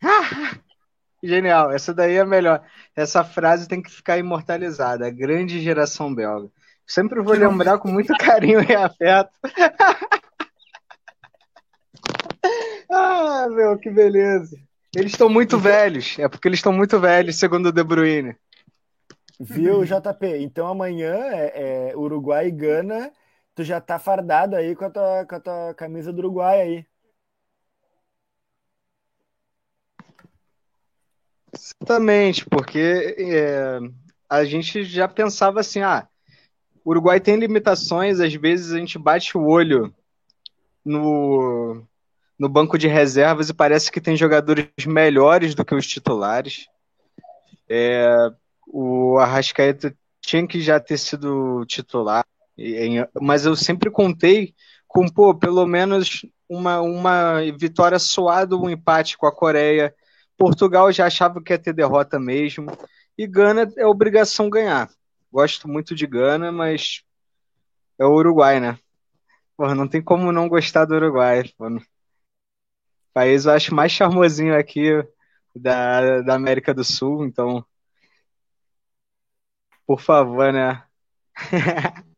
Genial, essa daí é melhor. Essa frase tem que ficar imortalizada. A grande geração belga. Sempre vou lembrar com muito carinho e afeto. Ah, meu, que beleza. Eles estão muito velhos. É porque eles estão muito velhos, segundo o De Bruyne. Viu, JP? Então amanhã é, é, Uruguai e Gana. Tu já tá fardado aí com a tua, com a tua camisa do Uruguai aí. Exatamente, porque é, a gente já pensava assim, ah, o Uruguai tem limitações, às vezes a gente bate o olho no, no banco de reservas e parece que tem jogadores melhores do que os titulares. É, o Arrascaeta tinha que já ter sido titular, mas eu sempre contei com, pô, pelo menos uma, uma vitória suada, um empate com a Coreia. Portugal já achava que ia ter derrota mesmo. E Gana é obrigação ganhar. Gosto muito de Gana, mas é o Uruguai, né? Porra, não tem como não gostar do Uruguai. Pô país eu acho mais charmosinho aqui da, da América do Sul, então. Por favor, né?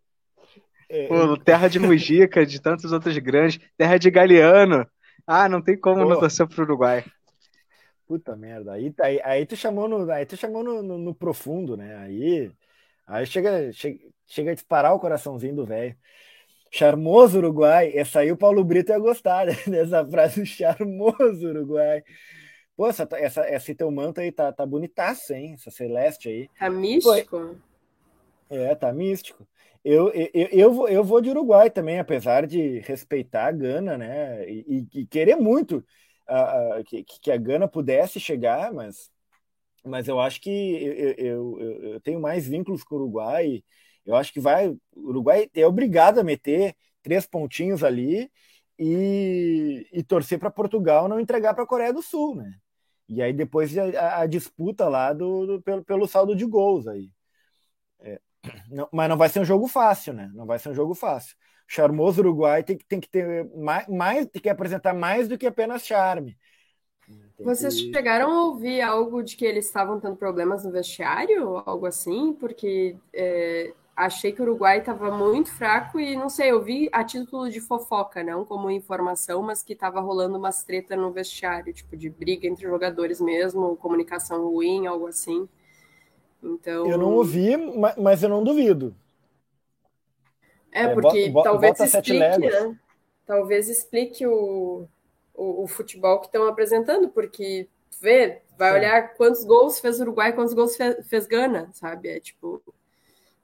É, Pô, terra de Mujica, de tantos outros grandes, terra de Galeano. Ah, não tem como Pô. não torcer pro Uruguai. Puta merda, aí, aí, aí tu chamou no, aí tu chamou no, no, no profundo, né? Aí, aí chega, chega, chega a disparar o coraçãozinho do velho. Charmoso Uruguai. Essa aí o Paulo Brito ia gostar né? dessa frase, charmoso Uruguai. Pô, essa, essa, esse teu manto aí tá, tá bonitaço, hein? Essa celeste aí. Tá místico? É, tá místico. Eu, eu, eu, vou, eu vou de Uruguai também, apesar de respeitar a Gana, né? E, e querer muito que, que a Gana pudesse chegar, mas, mas eu acho que eu, eu, eu tenho mais vínculos com o Uruguai. Eu acho que vai. O Uruguai é obrigado a meter três pontinhos ali e, e torcer para Portugal não entregar para a Coreia do Sul, né? E aí depois a, a disputa lá do, do, pelo, pelo saldo de gols aí. Não, mas não vai ser um jogo fácil, né? Não vai ser um jogo fácil. O charmoso Uruguai tem, tem que ter mais, mais, tem que apresentar mais do que apenas charme. Tem Vocês que... chegaram a ouvir algo de que eles estavam tendo problemas no vestiário, algo assim? Porque é, achei que o Uruguai estava muito fraco e não sei, eu vi a título de fofoca, não como informação, mas que estava rolando umas treta no vestiário, tipo de briga entre jogadores mesmo, comunicação ruim, algo assim. Então. Eu não ouvi, mas eu não duvido. É, porque é, talvez explique, né? Talvez explique o, o, o futebol que estão apresentando, porque vê, vai Sim. olhar quantos gols fez o Uruguai, quantos gols fez, fez Gana, sabe? É tipo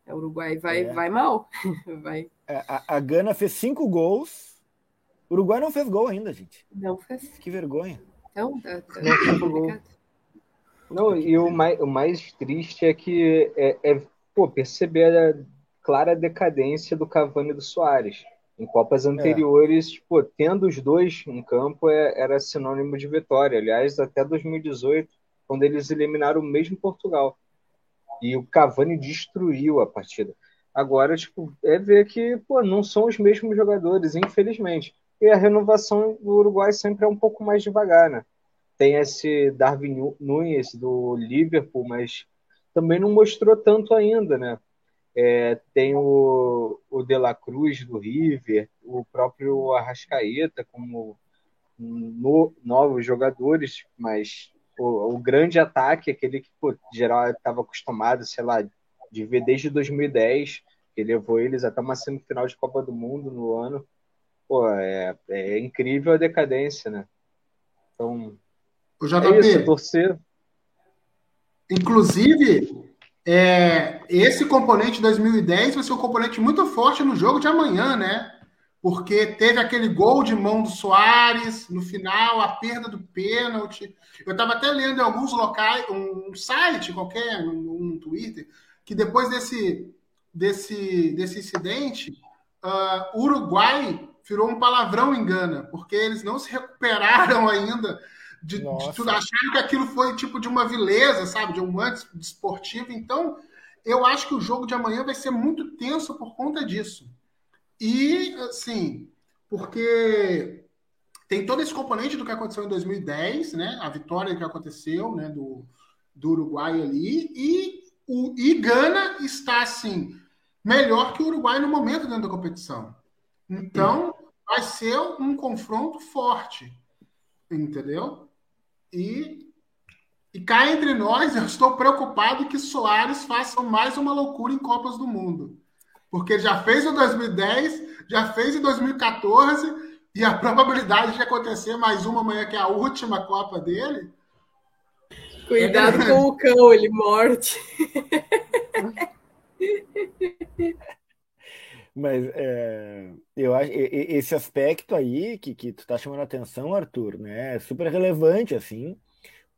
o Uruguai vai, é. vai mal. vai. É, a, a Gana fez cinco gols. O Uruguai não fez gol ainda, gente. Não fez. Que vergonha. Então, tá, tá não, não, e o mais, o mais triste é que é, é pô, perceber a clara decadência do Cavani e do Soares. Em Copas anteriores, é. tipo, tendo os dois em campo é, era sinônimo de vitória. Aliás, até 2018, quando eles eliminaram o mesmo Portugal. E o Cavani destruiu a partida. Agora, tipo, é ver que, pô, não são os mesmos jogadores, infelizmente. E a renovação do Uruguai sempre é um pouco mais devagar, né? Tem esse Darwin Nunes do Liverpool, mas também não mostrou tanto ainda, né? É, tem o, o De La Cruz do River, o próprio Arrascaeta como no, novos jogadores, mas o, o, grande ataque, aquele que pô, geral estava acostumado, sei lá, de ver desde 2010, que levou eles até uma semifinal de Copa do Mundo no ano. Pô, é, é incrível a decadência, né? Então, o JP, é isso, torcer. Inclusive, é, esse componente 2010 vai ser um componente muito forte no jogo de amanhã, né? Porque teve aquele gol de mão do Soares no final, a perda do pênalti. Eu estava até lendo em alguns locais, um site qualquer, um, um Twitter, que depois desse, desse, desse incidente, uh, o Uruguai virou um palavrão em Gana, porque eles não se recuperaram ainda de, de tudo, achando que aquilo foi tipo de uma vileza, sabe? De um antes desportivo. Então, eu acho que o jogo de amanhã vai ser muito tenso por conta disso. E, assim, porque tem todo esse componente do que aconteceu em 2010, né? A vitória que aconteceu, né? Do, do Uruguai ali. E o e Gana está, assim, melhor que o Uruguai no momento dentro da competição. Então, vai ser um confronto forte. Entendeu? E, e cá entre nós, eu estou preocupado que Soares faça mais uma loucura em Copas do Mundo. Porque já fez em 2010, já fez em 2014, e a probabilidade de acontecer mais uma amanhã, que é a última Copa dele. Cuidado com o cão, ele morde. Mas é, eu acho esse aspecto aí que, que tu tá chamando a atenção, Arthur, né? É super relevante, assim,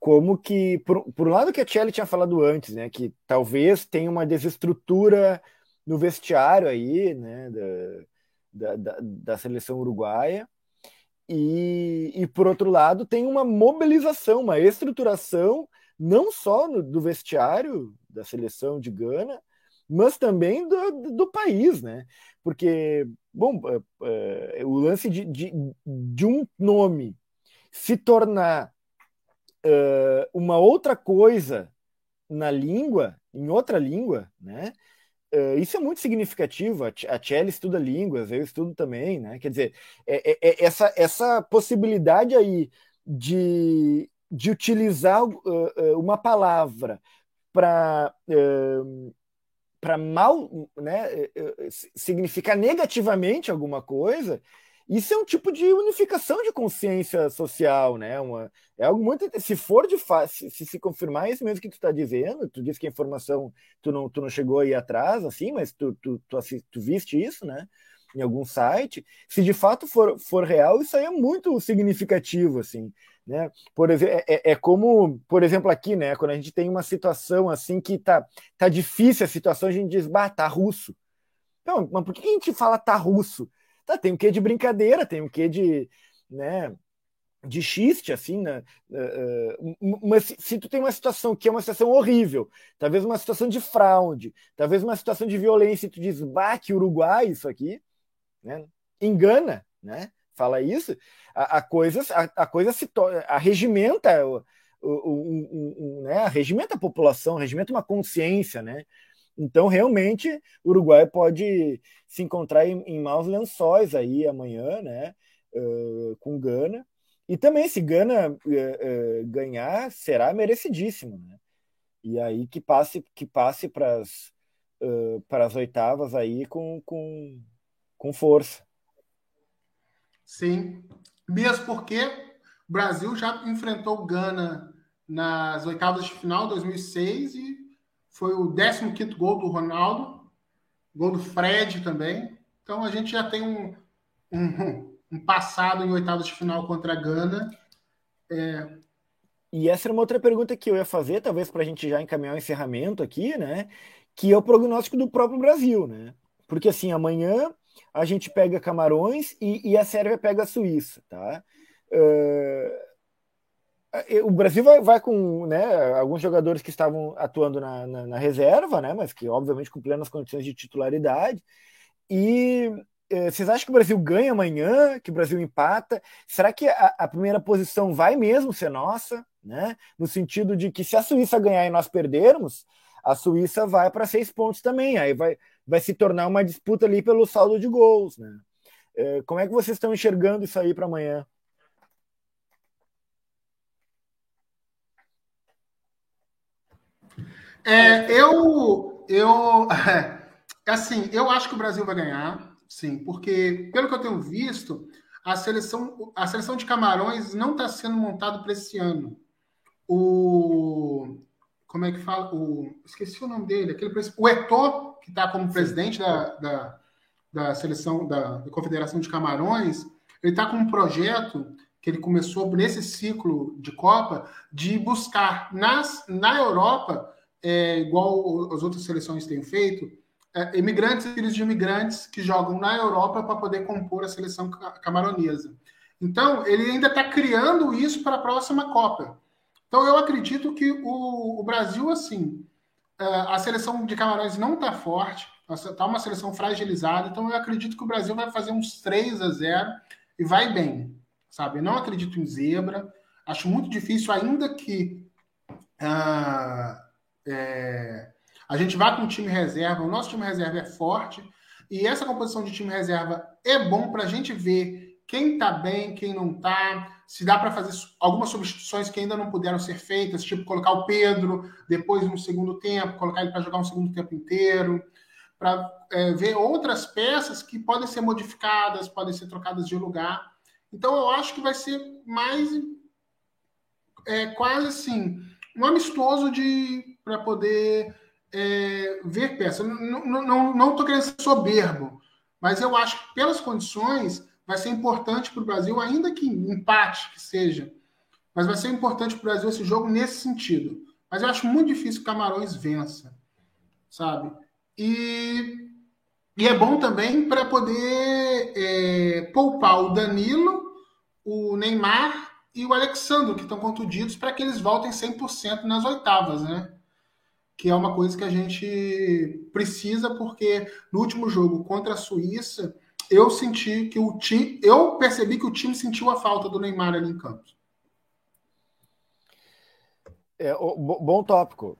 como que, por, por um lado que a Kelly tinha falado antes, né? Que talvez tenha uma desestrutura no vestiário aí, né? Da, da, da seleção uruguaia. E, e, por outro lado, tem uma mobilização, uma estruturação, não só no, do vestiário da seleção de Gana, mas também do, do país, né? Porque, bom, uh, uh, o lance de, de, de, um nome se tornar uh, uma outra coisa na língua, em outra língua, né? isso é muito significativo. A Tchelle estuda línguas, eu estudo também, né? Quer dizer, é, é, é essa, essa possibilidade aí de, de utilizar uma palavra para para mal, né, eh, eh, significar negativamente alguma coisa, isso é um tipo de unificação de consciência social, né? Uma, é algo muito. Se for de fácil, se, se confirmar isso mesmo que tu está dizendo, tu disse que a informação tu não, tu não chegou aí atrás, assim, mas tu, tu, tu, tu viste isso, né? Em algum site. Se de fato for, for real, isso aí é muito significativo, assim. Né? Por exemplo, é, é, é, como, por exemplo, aqui, né? Quando a gente tem uma situação assim que tá, tá difícil a situação, a gente diz, bah, tá russo. Então, mas por que a gente fala tá russo? Tá, tem um quê de brincadeira, tem um quê de, né, de xiste, assim, né? Uh, mas se, se, tu tem uma situação que é uma situação horrível, talvez uma situação de fraude, talvez uma situação de violência, e tu diz, bah, que Uruguai isso aqui, né? Engana, né? Fala isso, a, a coisa, a, a, coisa se arregimenta o, o, o, o, né, arregimenta a população, arregimenta uma consciência, né? Então, realmente, o Uruguai pode se encontrar em, em maus lençóis aí amanhã, né? Uh, com Gana. E também, se Gana uh, uh, ganhar, será merecidíssimo, né? E aí que passe que passe para as para as oitavas aí com, com, com força. Sim. Mesmo porque o Brasil já enfrentou Gana nas oitavas de final 2006 e foi o 15 gol do Ronaldo, gol do Fred também. Então a gente já tem um, um, um passado em oitavas de final contra a Gana. É... E essa era uma outra pergunta que eu ia fazer, talvez para a gente já encaminhar o encerramento aqui, né? Que é o prognóstico do próprio Brasil, né? Porque assim, amanhã a gente pega Camarões e, e a Sérvia pega a Suíça, tá? Uh, o Brasil vai, vai, com né, alguns jogadores que estavam atuando na, na, na, reserva, né, mas que obviamente com plenas condições de titularidade. E eh, vocês acham que o Brasil ganha amanhã, que o Brasil empata? Será que a, a, primeira posição vai mesmo ser nossa? Né? No sentido de que se a Suíça ganhar e nós perdermos, a Suíça vai para seis pontos também. Aí vai, vai se tornar uma disputa ali pelo saldo de gols. Né? Eh, como é que vocês estão enxergando isso aí para amanhã? É, eu, eu, assim, eu acho que o Brasil vai ganhar, sim, porque pelo que eu tenho visto, a seleção, a seleção de Camarões não está sendo montada para esse ano. O, como é que fala? O, esqueci o nome dele, aquele, o Eto'o, que está como presidente da, da, da seleção da, da Confederação de Camarões, ele está com um projeto que ele começou nesse ciclo de Copa de buscar nas, na Europa é, igual as outras seleções têm feito, é, imigrantes e filhos de imigrantes que jogam na Europa para poder compor a seleção camaronesa. Então, ele ainda está criando isso para a próxima Copa. Então, eu acredito que o, o Brasil, assim, a seleção de Camarões não está forte, está uma seleção fragilizada, então eu acredito que o Brasil vai fazer uns 3 a 0 e vai bem, sabe? Eu não acredito em zebra, acho muito difícil, ainda que. Uh, é, a gente vai com o time reserva, o nosso time reserva é forte, e essa composição de time reserva é bom para a gente ver quem está bem, quem não está, se dá para fazer algumas substituições que ainda não puderam ser feitas, tipo colocar o Pedro depois no segundo tempo, colocar ele para jogar um segundo tempo inteiro, para é, ver outras peças que podem ser modificadas, podem ser trocadas de lugar. Então eu acho que vai ser mais é, quase assim um amistoso de para poder é, ver peça. Não estou querendo ser soberbo, mas eu acho que pelas condições vai ser importante para o Brasil, ainda que empate que seja, mas vai ser importante para o Brasil esse jogo nesse sentido. Mas eu acho muito difícil que Camarões vença, sabe? E, e é bom também para poder é, poupar o Danilo, o Neymar e o Alexandre, que estão contundidos, para que eles voltem 100% nas oitavas, né? que é uma coisa que a gente precisa, porque no último jogo contra a Suíça, eu senti que o time, eu percebi que o time sentiu a falta do Neymar ali em campo. É, bom tópico.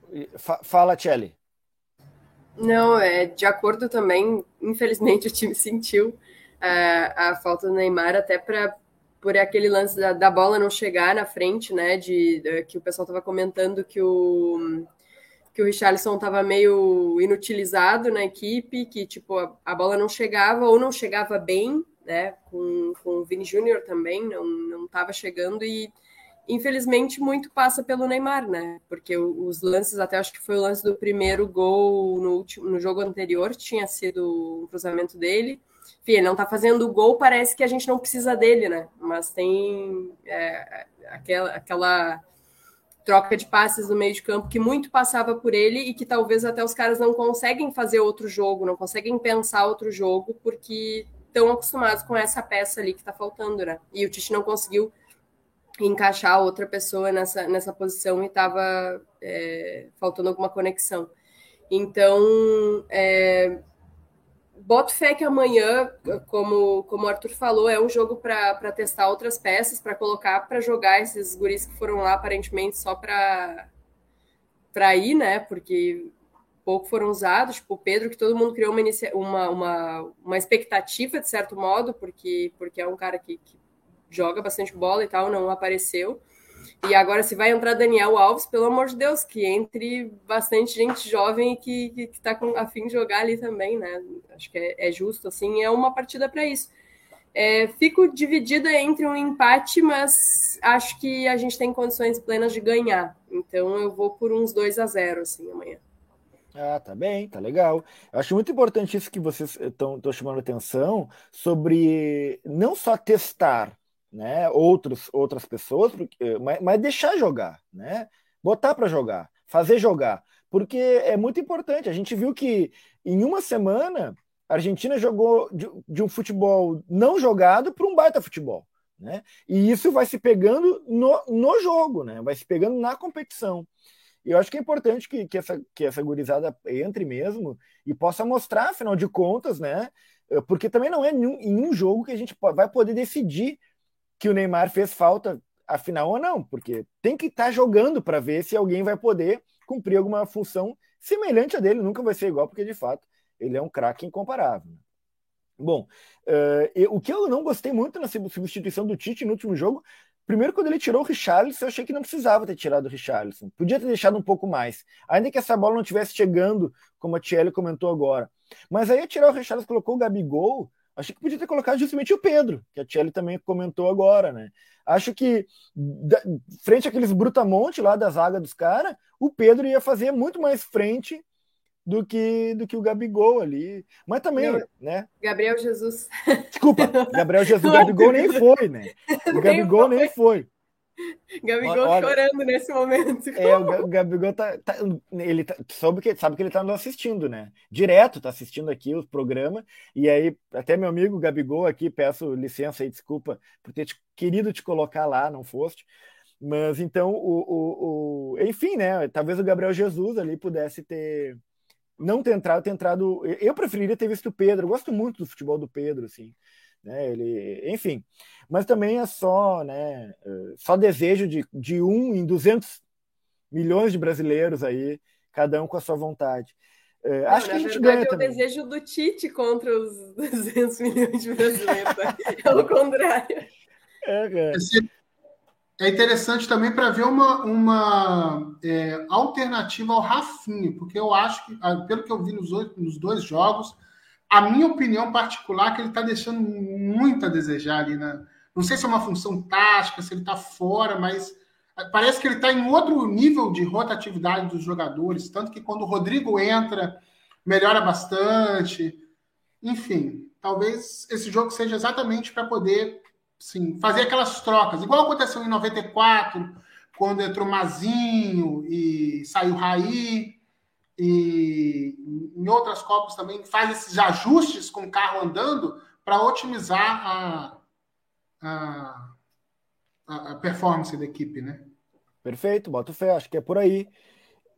Fala, Tchelle. Não, é de acordo também. Infelizmente, o time sentiu a, é, a falta do Neymar, até para por aquele lance da, da, bola não chegar na frente, né? De, de que o pessoal estava comentando que o que o Richarlison estava meio inutilizado na equipe, que tipo a, a, bola não chegava ou não chegava bem, né? Com, com o Vini Júnior também não não estava chegando e infelizmente muito passa pelo Neymar, né? Porque os lances até acho que foi o lance do primeiro gol no último no jogo anterior tinha sido um cruzamento dele. Enfim, ele não tá fazendo o gol, parece que a gente não precisa dele, né? Mas tem é, aquela aquela troca de passes no meio de campo que muito passava por ele e que talvez até os caras não conseguem fazer outro jogo, não conseguem pensar outro jogo porque estão acostumados com essa peça ali que está faltando, né? E o Tite não conseguiu encaixar outra pessoa nessa, nessa posição e estava é, faltando alguma conexão. Então, é, boto fé que amanhã, como, como o Arthur falou, é um jogo para testar outras peças, para colocar para jogar esses guris que foram lá aparentemente só para ir, né? Porque pouco foram usados, tipo o Pedro, que todo mundo criou uma, uma, uma, uma expectativa de certo modo, porque, porque é um cara que, que joga bastante bola e tal, não apareceu. E agora, se vai entrar Daniel Alves, pelo amor de Deus, que entre bastante gente jovem que, que, que tá com, de jogar ali também, né? Acho que é, é justo, assim, é uma partida para isso. É, fico dividida entre um empate, mas acho que a gente tem condições plenas de ganhar. Então eu vou por uns 2 a 0 assim amanhã. Ah, tá bem, tá legal. Eu acho muito importante isso que vocês estão chamando atenção sobre não só testar né, outros, outras pessoas, porque, mas, mas deixar jogar, né? Botar para jogar, fazer jogar, porque é muito importante. A gente viu que em uma semana a Argentina jogou de, de um futebol não jogado para um baita futebol. Né? E isso vai se pegando no, no jogo, né? vai se pegando na competição. E eu acho que é importante que, que, essa, que essa gurizada entre mesmo e possa mostrar, afinal de contas, né? eh, porque também não é em um jogo que a gente vai poder decidir que o Neymar fez falta afinal ou não, porque tem que estar tá jogando para ver se alguém vai poder cumprir alguma função semelhante a dele, nunca vai ser igual, porque de fato ele é um craque incomparável. Bom, uh, o que eu não gostei muito na substituição do Tite no último jogo, primeiro quando ele tirou o Richarlison, eu achei que não precisava ter tirado o Richarlison, podia ter deixado um pouco mais, ainda que essa bola não estivesse chegando, como a Thierry comentou agora. Mas aí, tirar o Richarlison, colocou o Gabigol, Acho que podia ter colocado justamente o Pedro, que a Tchelle também comentou agora, né? Acho que, da, frente àqueles brutamonte lá da zaga dos caras, o Pedro ia fazer muito mais frente do que do que o Gabigol ali. Mas também, Não, né? Gabriel Jesus. Desculpa, Gabriel Jesus, o Gabigol nem foi, né? O Gabigol nem foi. Gabigol Olha, chorando nesse momento. É, o Gabigol tá, tá ele tá, sabe que sabe que ele tá nos assistindo, né? Direto tá assistindo aqui o programa e aí até meu amigo Gabigol aqui peço licença e desculpa por ter te, querido te colocar lá, não foste. Mas então o, o, o, enfim, né? Talvez o Gabriel Jesus ali pudesse ter não ter entrado, ter entrado. Eu preferiria ter visto o Pedro. Eu gosto muito do futebol do Pedro, assim. Né? Ele, enfim, mas também é só, né, só desejo de, de um em 200 milhões de brasileiros aí, cada um com a sua vontade. É, Não, acho que a gente verdade, ganha é também. o desejo do Tite contra os 200 milhões de brasileiros, é o contrário. É, é. é interessante também para ver uma, uma é, alternativa ao Rafinha, porque eu acho que, ah, pelo que eu vi nos, nos dois jogos, a minha opinião particular é que ele está deixando muito a desejar ali. Né? Não sei se é uma função tática, se ele está fora, mas parece que ele está em outro nível de rotatividade dos jogadores. Tanto que quando o Rodrigo entra, melhora bastante. Enfim, talvez esse jogo seja exatamente para poder sim, fazer aquelas trocas, igual aconteceu em 94, quando entrou Mazinho e saiu Raí e em outras Copas também faz esses ajustes com o carro andando para otimizar a, a, a, performance da equipe, né? Perfeito, boto fé, acho que é por aí.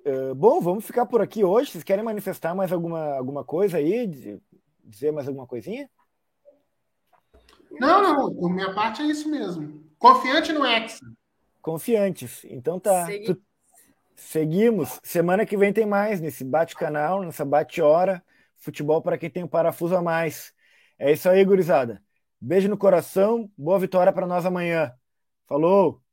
Uh, bom, vamos ficar por aqui hoje. Vocês querem manifestar mais alguma, alguma coisa aí? Dizer mais alguma coisinha? Não, não, por minha parte é isso mesmo. Confiante no Hexa. Confiantes. Então tá. Tu, Seguimos. Semana que vem tem mais nesse bate-canal, nessa bate-hora. Futebol para quem tem um parafuso a mais. É isso aí, gurizada. Beijo no coração. Boa vitória para nós amanhã. Falou!